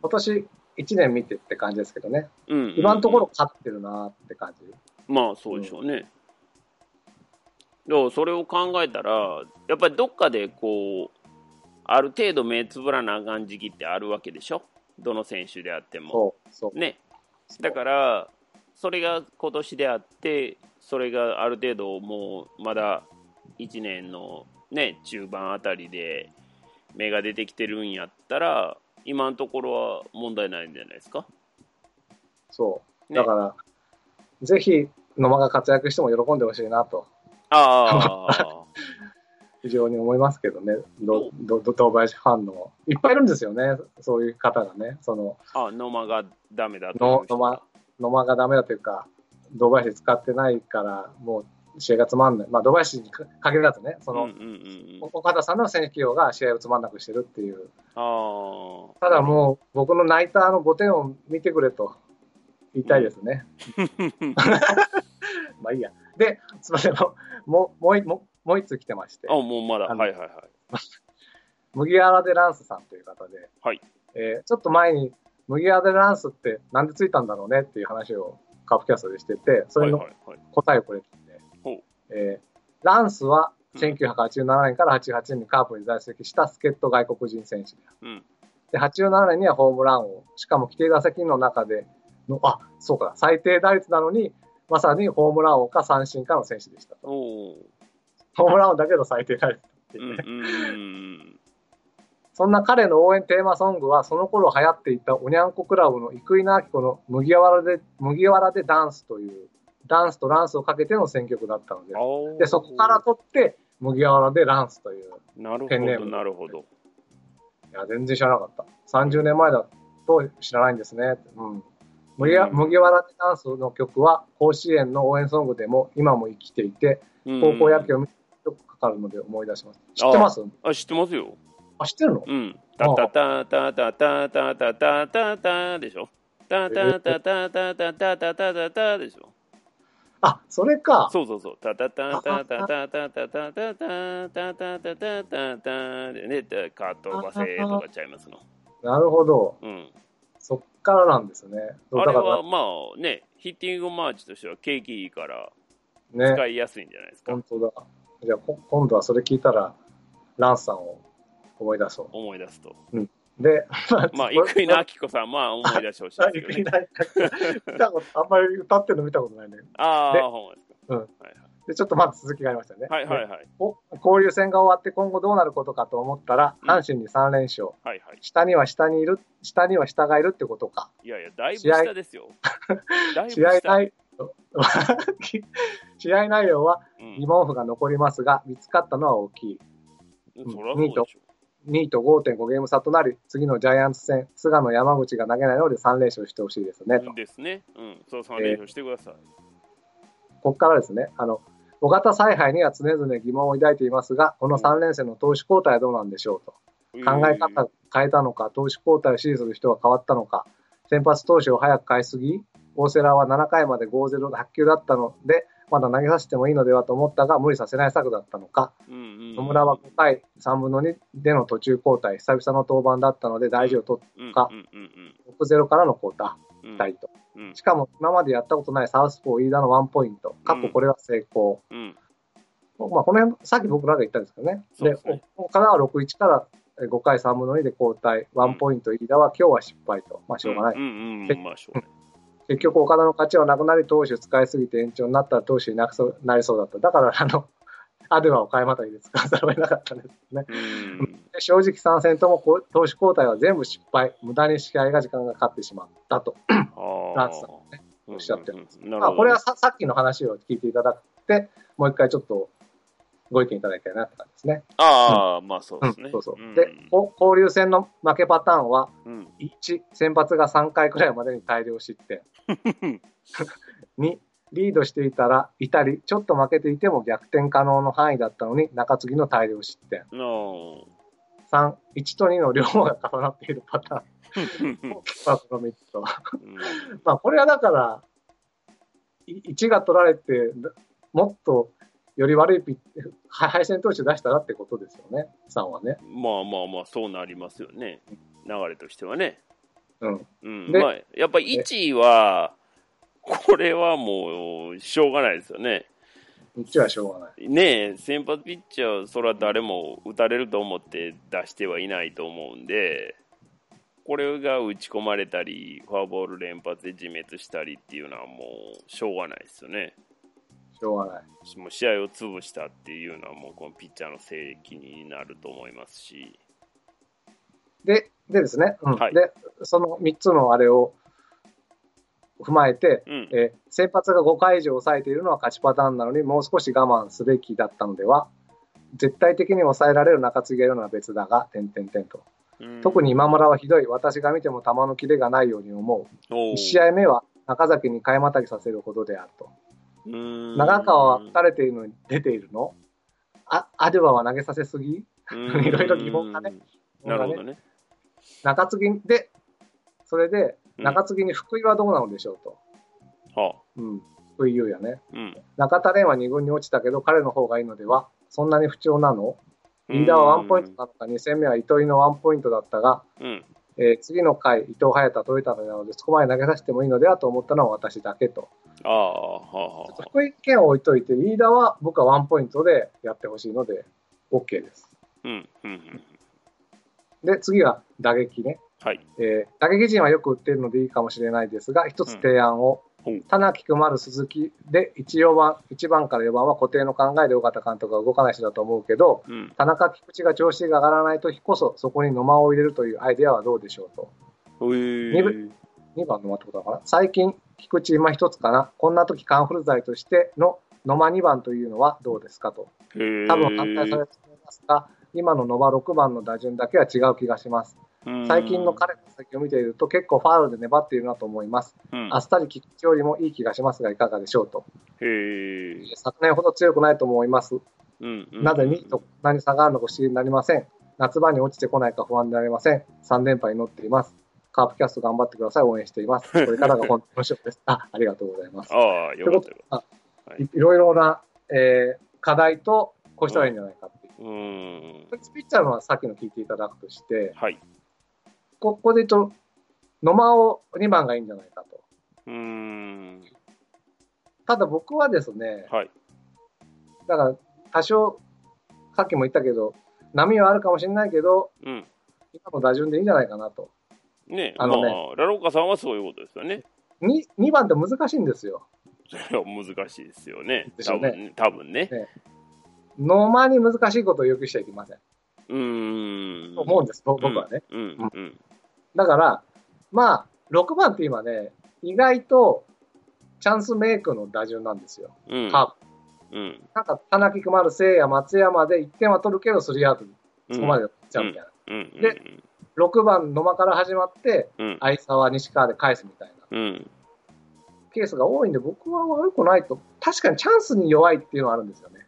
今年1年見てって感じですけどね。うん、今のところ勝ってるなって感じ。まあ、そうでしょうね。だからそれを考えたら、やっぱりどっかでこう、ある程度目つぶらなあかん時期ってあるわけでしょ？どの選手であっても。ね。だから、それが今年であって、それがある程度もうまだ1年のね、中盤あたりで芽が出てきてるんやったら、今のところは問題ないんじゃないですか？そう。ねだから、ぜひ野間が活躍しても喜んでほしいなと、ああ、[LAUGHS] 非常に思いますけどね。ど、ど、ど、堂林ファンの、いっぱいいるんですよね。そういう方がね。その、あ野間がダメだと野間、野間がダメだというか、堂林使ってないから、もう試合がつまんない。まあ、堂林に限らずね、その、うんうんうんうん、岡田さんの選手起用が試合をつまんなくしてるっていう。ああ。ただもう、僕のナイターの5点を見てくれと言いたいですね。[LAUGHS] まあいいや。で、すみません、もう、もう、もうい、もう一通来てましてあ、、もうまだ、はいはいはい。[LAUGHS] 麦わらでランスさんという方で、はいえーちょっと前に、麦わらでランスってなんでついたんだろうねっていう話をカープキャストでしてて、それのはいはいはい、答えをくれてて、ほうえーランスはうん1987年から88年にカープに在籍した助っ人外国人選手でうん。で、87年にはホームラン王。しかも規定打席の中での、あ、そうか、最低打率なのに、まさにホームラン王か三振かの選手でしたと。ホームラン王だけど最低打率っていうね。そんな彼の応援テーマソングは、その頃流行っていたおにゃんこクラブの生稲晃子の麦わらで、麦わらでダンスという、ダンスとランスをかけての選曲だったので、うん。で、そこから取って、麦わらでランスという。なるほど、ペンネームなるほど。いや、全然知らなかった。30年前だと知らないんですね。うん。麦わうん麦わらでダンスの曲は、甲子園の応援ソングでも今も生きていて、うん高校野球を見てかかるので思い出します。知ってます？あ、知ってますよ。あ、知ってるの？うん。タタタタタタタタタタタでしょ。タタタタタタタタタタタでしょ。あ、それか。そうそうそう。タタタタタタタタタタタタタタタタタでね、カートバセとかちゃいますの。なるほど。うん。そっからなんですね。あれはまあね、ヒッティングマーチとしては景気いいから、ね。使いやすいんじゃないですか。本当だ。じゃあ、こ今度はそれ聞いたら、ランさんを思い出そ思い出すと。う。で、[LAUGHS] まあ、生稲晃子さん、まあ、思い出してほしいですけどね。[LAUGHS] あんまり歌ってるの見たことないね。でああ、ほんまですか。うんはいで、ちょっとまず続きがありましたね。はいはいはいはい。お交流戦が終わって今後どうなることかと思ったら、うん阪神に3連勝。はいはい。下には下にいる、下には下がいるってことか。いやいや、だいぶ下ですよ。[LAUGHS] 試合下。内 [LAUGHS] 試合内容はうん疑問符が残りますが、見つかったのは大きい。そりゃそうでしょ。2位と5.5ゲーム差となり、次のジャイアンツ戦、菅野山口が投げないので3連勝してほしいですね、と。ですね。うん。そう、3連勝してください。ここからですね、あの、小型采配には常々疑問を抱いていますが、この3連戦の投手交代はどうなんでしょうと。考え方を変えたのか、投手交代を支持する人は変わったのか、先発投手を早く変えすぎ、大瀬良は7回まで5-0で8球だったので、まだ投げさせてもいいのではと思ったが、無理させない策だったのか、うんうん。野村は5回3分の2での途中交代、久々の登板だったので大事を取っかうんうん6-0からの交代。うん。うん。しかも今までやったことないサウスポー飯田のワンポイント、過去これは成功。うん。まあ、この辺、さっき僕らが言ったんですけどね。で、ね。岡田は6-1から5回3分の2で交代、ワンポイント飯田は今日は失敗と。まあ、しょうがない。うんうんうん、まあしょうがない。結局、岡田の勝ちはなくなり、投手使いすぎて延長になったら投手いなくそうなりそうだった。だから、あの、[LAUGHS] アデバを買いまたぎで使わざるを得なかったんですね。正直3戦とも投手交代は全部失敗。無駄に試合が時間がかかってしまったと。あランスさんあねおっしゃってますうんうんうんまあ、これはささっきの話を聞いていただいて、もう一回ちょっとご意見いただきたいなって感じですね。ああ、まあそうですね。うん、そうそう。んで、こ交流戦の負けパターンは、うん1、先発が3回くらいまでに大量失点。[LAUGHS] 2、リードしていたら、いたり、ちょっと負けていても逆転可能の範囲だったのに、中継ぎの大量失点。の3、1と2の両方が重なっているパターン。この3つと。[LAUGHS] まあ、これはだから、い1が取られて、もっとより悪いピッ敗戦投手出したらってことですよね、3はね。まあまあまあ、そうなりますよね。流れとしてはね。うん。うん。でまあ、やっぱ1位は、これはもう、しょうがないですよね。1はしょうがない。ねえ、先発ピッチャー、それは誰も打たれると思って出してはいないと思うんで、これが打ち込まれたり、フォアボール連発で自滅したりっていうのはもう、しょうがないですよね。しょうがない。もう試合を潰したっていうのは、もうこのピッチャーの責任になると思いますし、で、でですね、うんはいで、その3つのあれを踏まえて、うん、えー先発が5回以上抑えているのは勝ちパターンなのに、もう少し我慢すべきだったのでは、絶対的に抑えられる中継ぎがいるのは別だが、点々点と。うん特に今村はひどい。私が見ても球のキレがないように思う。おー1試合目は中崎に買いまたぎさせるほどであると。長川は打たれているのに出ているの？あ、アデュバは投げさせすぎ？うん。[LAUGHS] いろいろ疑問がね。なるほどね。中継ぎで、それで、うん。中継ぎに福井はどうなのでしょうと。はあ。うん。福井優也ね。うん。中田蓮は2軍に落ちたけど、彼の方がいいのでは？そんなに不調なの？リーダーはワンポイントなのか、2戦目は糸井のワンポイントだったが、うんえー次の回、伊藤隼太、トヨタなので、そこまで投げさせてもいいのではと思ったのは私だけと。ああ。福井県を置いといて、リーダーは僕はワンポイントでやってほしいので、OK です。うん、うん、うん。で、次は打撃ね。はい。えー打撃陣はよく打っているのでいいかもしれないですが、一つ提案を、うん田中く丸鈴木で1、4番、1番から4番は固定の考えで尾形監督が動かない人だと思うけど、うん。田中菊池が調子が上がらない時こそ、そこに野間を入れるというアイデアはどうでしょうと。えー二部2番野間ってことだから、最近、菊池今一つかな、こんな時カンフル剤としての野間2番というのはどうですかと。多分反対されると思いますが、今の野間6番の打順だけは違う気がします。最近の彼の先を見ていると結構ファウルで粘っているなと思います。うんあっさり菊池よりもいい気がしますがいかがでしょうと。昨年ほど強くないと思います。うん。なぜ2位と何差があるのか不思議になりません。夏場に落ちてこないか不安になりません。3連敗に乗っています。カープキャスト頑張ってください。応援しています。[LAUGHS] これからが本当の勝負です。あ、ありがとうございます。ああ、よかったよ。はいいいろいろな、えー課題とこうしたらいいんじゃないかっていう。うーん。ピッチャーのはさっきの聞いていただくとして、はい。ここで言うと、野間を2番がいいんじゃないかと。うーん。ただ僕はですね、はい。だから多少、さっきも言ったけど、波はあるかもしれないけど、うん。今の打順でいいんじゃないかなと。ねあのねまあ、ラロッカさんはそういうことですよね。2, 2番って難しいんですよ。それは難しいですよね。でしょうね多分ね。ね。ノーマに難しいことを要求しちゃいけません。うーん。と思うんです、僕はね。だから、まあ、6番って今ね、意外とチャンスメイクの打順なんですよ。うん。カープ。うん。なんか、田中丸、聖也、松山で1点は取るけど、スリーアウト、そこまでやっちゃうみたいな。うん。で6番野間から始まって、うん。相沢、西川で返すみたいなうん。ケースが多いんで、僕は悪くないと。確かにチャンスに弱いっていうのはあるんですよね。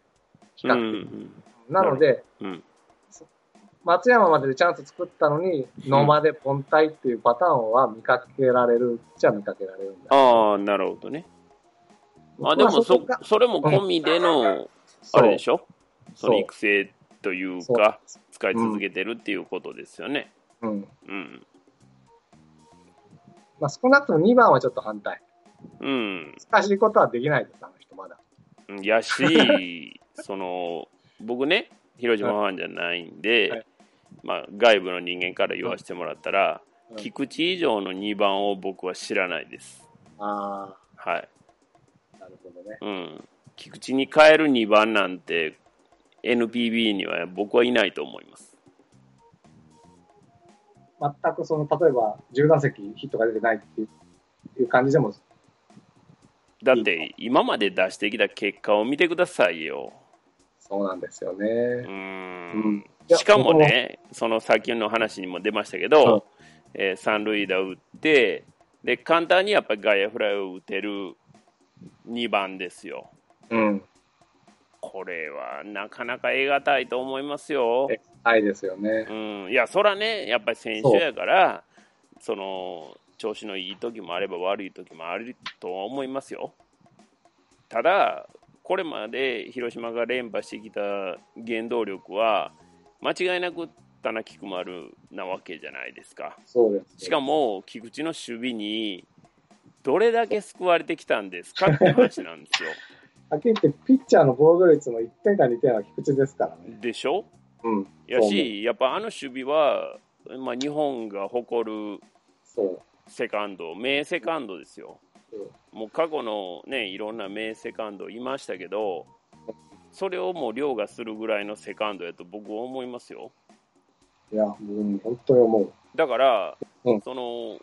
比う較的。ん。なので、うん。松山まででチャンス作ったのに、野間でポンタイっていうパターンは見かけられるっちゃ見かけられるんだ。ああ、なるほどね。あ、でもそそれも込みでの、あれでしょ？その育成というか、使い続けてるっていうことですよね。うん。うん。まあ、少なくとも2番はちょっと反対。うん。難しいことはできないです、あの人まだ。やし、その、僕ね、広島ファンじゃないんで、[LAUGHS] はいまあ、外部の人間から言わせてもらったら、うん菊池以上の2番を僕は知らないです。あはい。あ、なるほどね。うん。菊池に変える2番なんて、NPB には僕はいないと思います。全くその、例えば、10打席ヒットが出てないっていう感じでも、だって、今まで出してきた結果を見てくださいよ。そうなんですよね。うーうんしかもね、その先の話にも出ましたけど、えー三塁打打って、で、簡単にやっぱり外野フライを打てる2番ですよ。うん。これはなかなか得難いと思いますよ。えはいですよね。うん、いや、そらね、やっぱり選手やから、その調子のいい時もあれば悪い時もあるとは思いますよ。ただ、これまで広島が連覇してきた原動力は、間違いなく田中菊丸なわけじゃないですか。そうです。しかも、菊池の守備にどれだけ救われてきたんですかって話なんですよ。[LAUGHS] はっきり言って、ピッチャーの防御率の1点か2点は菊池ですからね。でしょ？うん。やし、やっぱあの守備は、まあ、日本が誇る。セカンド、名セカンドですよ。もう過去のね、いろんな名セカンドいましたけど、それをもう凌駕するぐらいのセカンドやと僕は思いますよ。いや、うん、本当に思う。だから、うんその、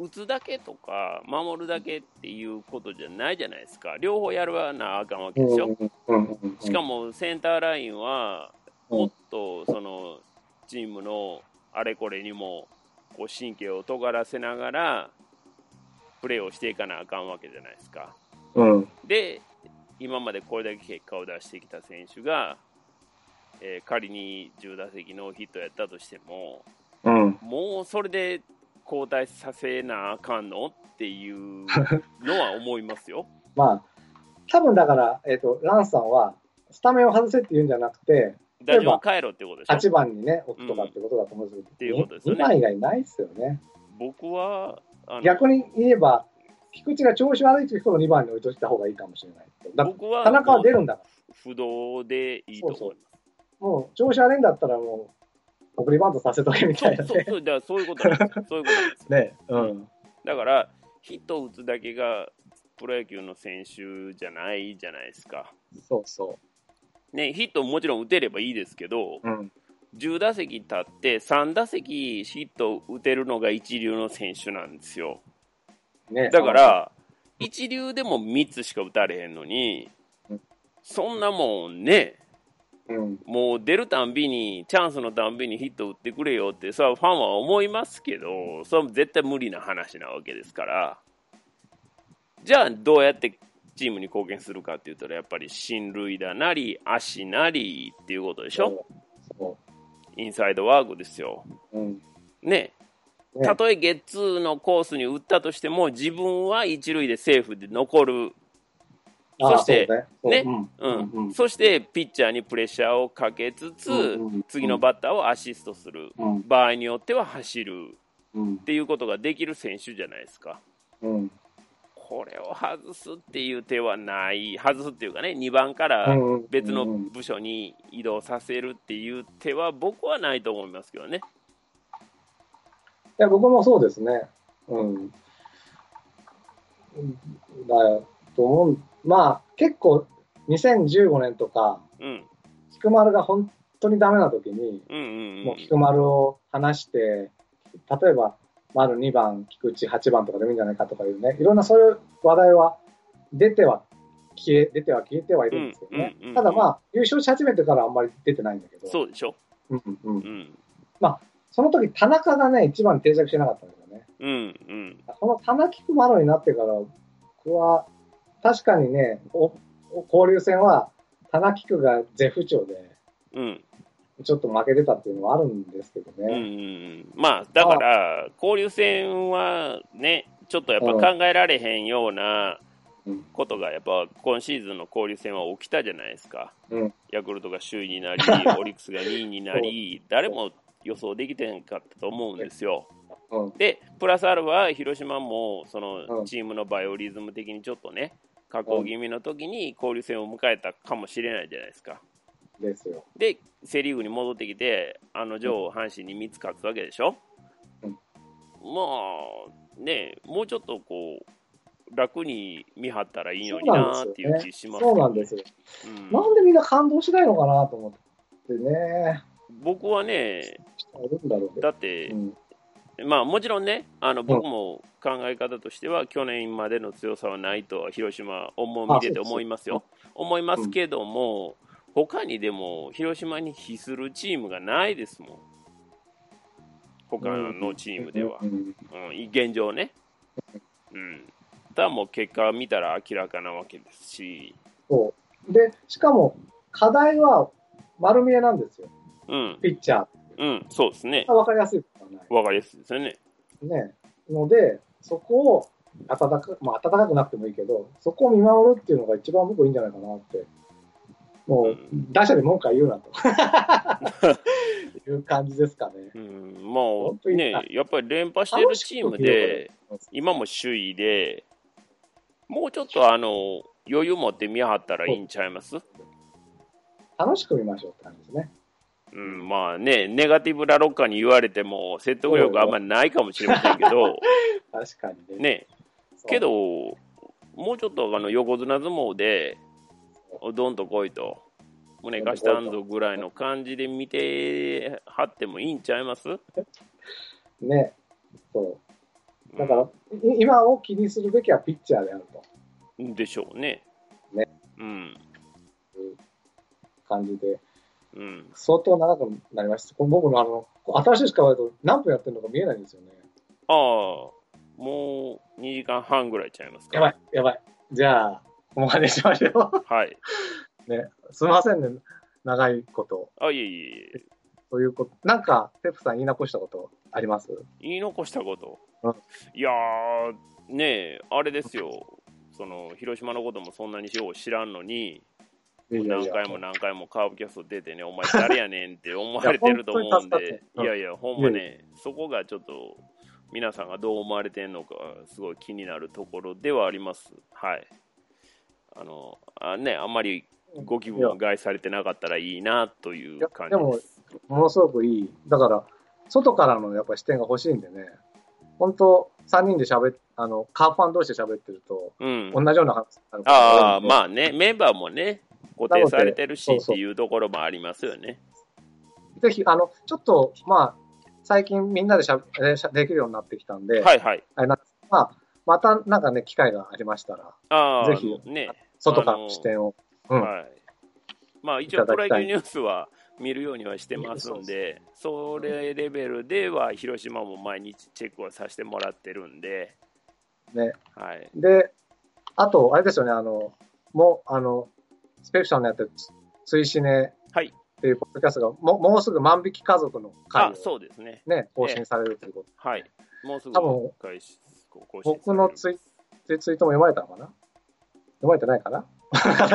打つだけとか、守るだけっていうことじゃないじゃないですか。両方やるわなあかんわけでしょ。しかもセンターラインは、うんもっとそのチームのあれこれにもこう神経を尖らせながらプレーをしていかなあかんわけじゃないですか。うん。で、今までこれだけ結果を出してきた選手が、えー仮に10打席ノーヒットやったとしても、うん。もうそれで交代させなあかんのっていう [LAUGHS] のは思いますよ。まあ、多分だから、えっ、と、ランさんは、スタメンを外せって言うんじゃなくて、打順を変えろってことでしょ？8番にね、置くとかってことだと思うんですっていうことですよね2番以外ないですよね。僕は、逆に言えば、菊池が調子悪い時ほど2番に置いといた方がいいかもしれない。だ僕は田中は出るんだから。不動でいいと思います。もう調子悪いんだったらもう、送りバントさせとけみそうたいなね。そうそうだからそういうことなんですよ。そういうことですよ。ね。うん。だから、ヒットを打つだけがプロ野球の選手じゃないじゃないですか。そうそね、ヒットもちろん打てればいいですけど、う。うん。10打席立って3打席ヒット打てるのが一流の選手なんですよ。ね。だから、一流でも3つしか打たれへんのにうん、そんなもんね、うん。もう出るたんびに、チャンスのたんびにヒット打ってくれよって、そファンは思いますけど、それは絶対無理な話なわけですから、じゃあどうやってチームに貢献するかって言ったら、やっぱり進塁打なり、足なりっていうことでしょ、そインサイドワークですよ。う。うん。ね、ねたとえゲッツーのコースに打ったとしても、自分は一塁でセーフで残る、そしてね。そう。うんそしてピッチャーにプレッシャーをかけつつ、次のバッターをアシストする、うん。場合によっては走る。うん。っていうことができる選手じゃないですか。うん。これを外すっていう手はない、外すっていうかね、2番から別のうん部署に移動させるっていう手は、僕はないと思いますけどね。いや、僕もそうですね。うん。だと思う。まあ、結構、2015年とか、うん、菊丸が本当にダメな時に、うん、うん、もう菊丸を話して、例えば、丸2番、菊池8番とかでもいいんじゃないかとかいうね、いろんなそういう話題は出ては消え、出ては消えてはいるんですけどねうんうんうんうん。ただまあ、優勝し始めてからあんまり出てないんだけど、そうでしょ。うんうんう、ん、その時田中がね、一番定着してなかったんですよね。うん、うん、この田中菊丸になってから、僕は確かにね、交流戦は田中菊が絶不調で、うん、ちょっと負けてたっていうのはあるんですけどうん、うね。ん。まあ、だから、交流戦はね、ちょっとやっぱ考えられへんようなうんことが、やっぱ今シーズンの交流戦は起きたじゃないですか。うんヤクルトが首位になり、[LAUGHS] オリックスが2位になり、誰も予想できてへんかったと思うんですよ。うんで、プラスアルファ、広島もそのうんチームのバイオリズム的にちょっとね、下降気味の時に交流戦を迎えたかもしれないじゃないですか。ですよ。で、セ・リーグに戻ってきて、あの女王、阪神に3つ勝つわけでしょ？うんまあ、ね、もうちょっとこう、楽に見張ったらいいのになっていう気しますそうなんですよ。うんなんでみんな感動しないのかなと思ってね。僕はね、だろうけど。だってう、んまあもちろんね、あの僕も考え方としては、去年までの強さはないとは広島、思う見てて思いますよ。思いますけども、他にでも広島に比するチームがないですもん。他のチームではう。んうん、現状ね。うん。ただもう結果を見たら明らかなわけですし、そう。で、しかも、課題は丸見えなんですよ。うん、ピッチャー。うん、そうですね。わかりやすいことはない。わかりやすいですよね。ね。ので、そこを暖かく、まあ暖かくなくてもいいけど、そこを見守るっていうのが一番僕いいんじゃないかなって。もう、打者に文句は言うなと。いう感じですかね。[LAUGHS] うん、もうね、やっぱり連覇してるチームで、今も首位で、もうちょっとあの余裕持って見張ったらいいんちゃいます？楽しく見ましょうって感じですね。うん、まあね、ネガティブラロッカーに言われても説得力あんまりないかもしれませんけど、[LAUGHS] 確かにね。ね、けど、もうちょっとあの横綱相撲で、どんと来いと、胸貸したんぞぐらいの感じで見てはってもいいんちゃいます？[LAUGHS] ね。そう。だから、い今を気にするべきはピッチャーであるとうんでしょうね。ねうん。感じで、うん。相当長くなりました。これ僕のあの、新しいしか言われると何分やってるのか見えないんですよね。ああ、もう2時間半ぐらいちゃいますか。やばい、やばい。じゃあ、このまでにしましょう。はい。[LAUGHS] ね。すみませんね。長いこと。あ、いえいえいえ。ということ。なんか、ペップさん言い残したことあります？言い残したこと？うんいやー、ねえ、あれですよ。その、広島のこともそんなによう知らんのに、何回も何回もカーブキャスト出てね、お前誰やねんって思われてると思うんで、いやいや、ほんまね、そこがちょっと、皆さんがどう思われてんのか、すごい気になるところではあります。はい。あの、あね、あんまりご気分を害されてなかったらいいなという感じです。ものすごくいい。だから、外からのやっぱ視点が欲しいんでね。本当3人で喋っあの、カーファン同士で喋ってると、うん。同じような話になるああ、あ。まあね、メンバーもね、固定されてるしっていうところもありますよね。ぜひ、あの、ちょっと、まあ、最近みんなでしゃえーしゃできるようになってきたんで、はいはい。あれなまあ、またなんかね、機会がありましたら、ああ、ぜひね、外からの視点を。うんはい。まあ一応、プロ野球ニュースは見るようにはしてますんで、それレベルでは広島も毎日チェックをさせてもらってるんで、ね。はい。で、あと、あれですよね、あの、もう、あの、スペクションのやってるつ、追試ね。はい。っていうポッドキャストが、ももうすぐ万引き家族の回あ、をそうですね。ね、更新されるということ。はい。もうすぐ多分開始、更新される。僕のツイツイートも読まれたのかな？読まれてないかな？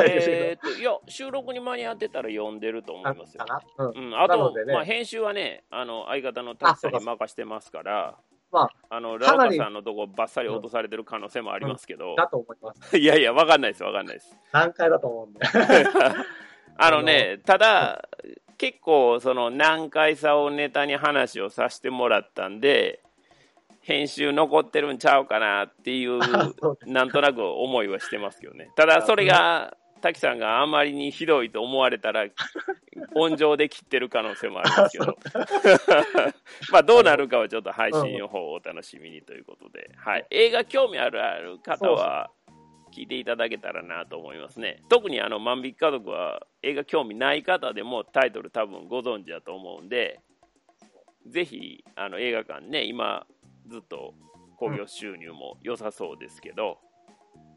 えーっと、いや、収録に間に合ってたら読んでると思いますよ。うん。うん、あと、ね。まあ、編集はね、あの相方のタクさんに任してますから、まあの、ラロカさんのとこばっさり落とされてる可能性もありますけど。だと思います。[LAUGHS] いやいや、わかんないです、わかんないです。難解だと思うんで。[LAUGHS] あのね、ただ、結構、その難解さをネタに話をさせてもらったんで、編集残ってるんちゃうかなっていう、[LAUGHS] なんとなく思いはしてますけどね。ただ、それが、滝さんがあまりにひどいと思われたら、[LAUGHS] 温情で切ってる可能性もありますけど、[LAUGHS] まあどうなるかはちょっと配信予報をお楽しみにということで、はい、映画興味あるある方は、聞いていただけたらなと思いますね。特にあの万引き家族は映画興味ない方でもタイトル多分ご存知だと思うんで、ぜひあの映画館ね、今ずっと興行収入も良さそうですけど、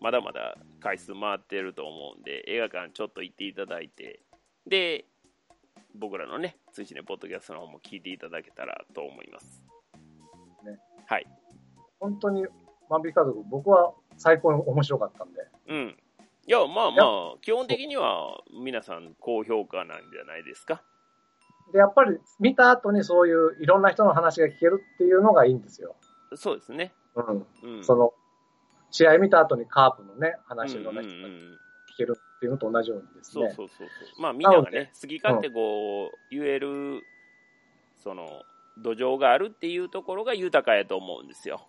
まだまだ回数回ってると思うんで、映画館ちょっと行っていただいて、で、僕らのね、通信ね、ポッドキャストの方も聞いていただけたらと思います。ね。はい。本当に万引き家族、僕は最高に面白かったんで。うん。いや、まあまあ、基本的には皆さん高評価なんじゃないですか？で、やっぱり見た後にそういういろんな人の話が聞けるっていうのがいいんですよ。そうですね。うん。うん。その、試合見た後にカープのね、話をいろんな人がうんうんうん聞けるっていうのと同じようにですね。そうそうそうそう。まあみんながね、好き勝手こう、言える、その、土壌があるっていうところが豊かやと思うんですよ。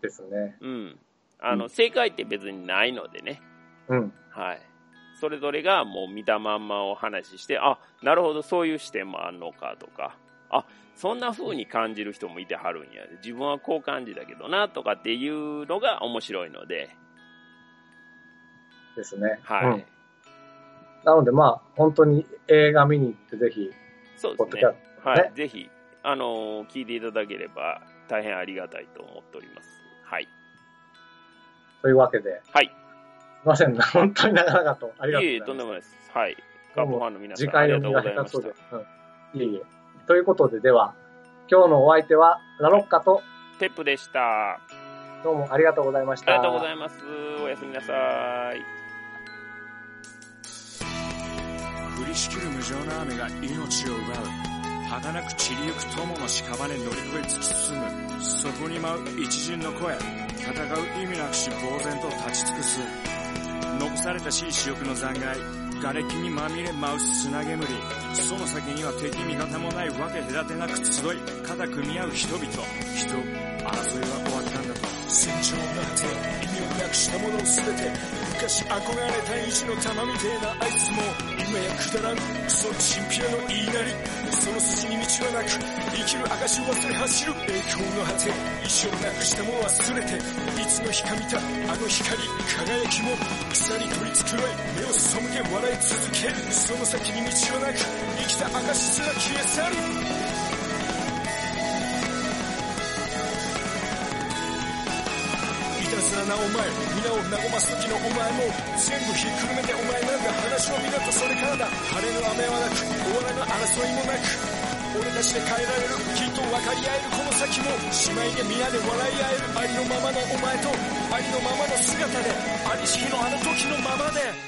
ですね。うん。あの、うん正解って別にないのでね。うん。はい。それぞれがもう見たまんまお話しして、あ、なるほど、そういう視点もあんのかとか、あ、そんな風に感じる人もいてはるんや。自分はこう感じだけどな、とかっていうのが面白いので、ですね。はい。うんなのでまあ、本当に映画見に行ってぜひ、そうですねポッドキャ。ストねはい。ぜひ、あのー聞いていただければ大変ありがたいと思っております。はい。というわけで、はい。すいません、本当に長々とありがとういえいえ、ございます。とんでもないです。はい。カープファンの皆さ次ん、ありがとうございました。いえいえ。ということで、では、今日のお相手は、ラロッカと、テップでした。あどうもありがとうございました。りがとうございます。おやすみなさい。降りしきる無情な雨が命を奪う儚く散りゆく友の屍乗り越え突き進むそこに舞う一陣の声戦う意味なくし呆然と立ち尽くす残されたしい死翼の残骸瓦礫にまみれ舞う砂煙その先には敵味方もないわけ隔てなく集い肩組み合う人々。人争いは終わったんだと。戦場の果て意味をなくしたもの全て昔憧れた意地の玉みてえなあいつも今やくだらん。クソチンピラの言いなり。その筋に道はなく生きる証を忘れ走る。栄光の果て意志をなくしたも忘れていつの日か見たあの光輝きも草に取り繕い目を背け笑い続ける。その先に道はなく生きた証すら消え去る。いたずらなお前皆を和ますのお前も全部ひっくるめてお前なんか話を見るとそれからだ。晴れの雨はなく終わらぬ争いもなく俺たちで変えられるきっと分かり合えるこの先も姉妹で皆で笑い合えるありのままのお前とありのままの姿でありし日のあの時のままで。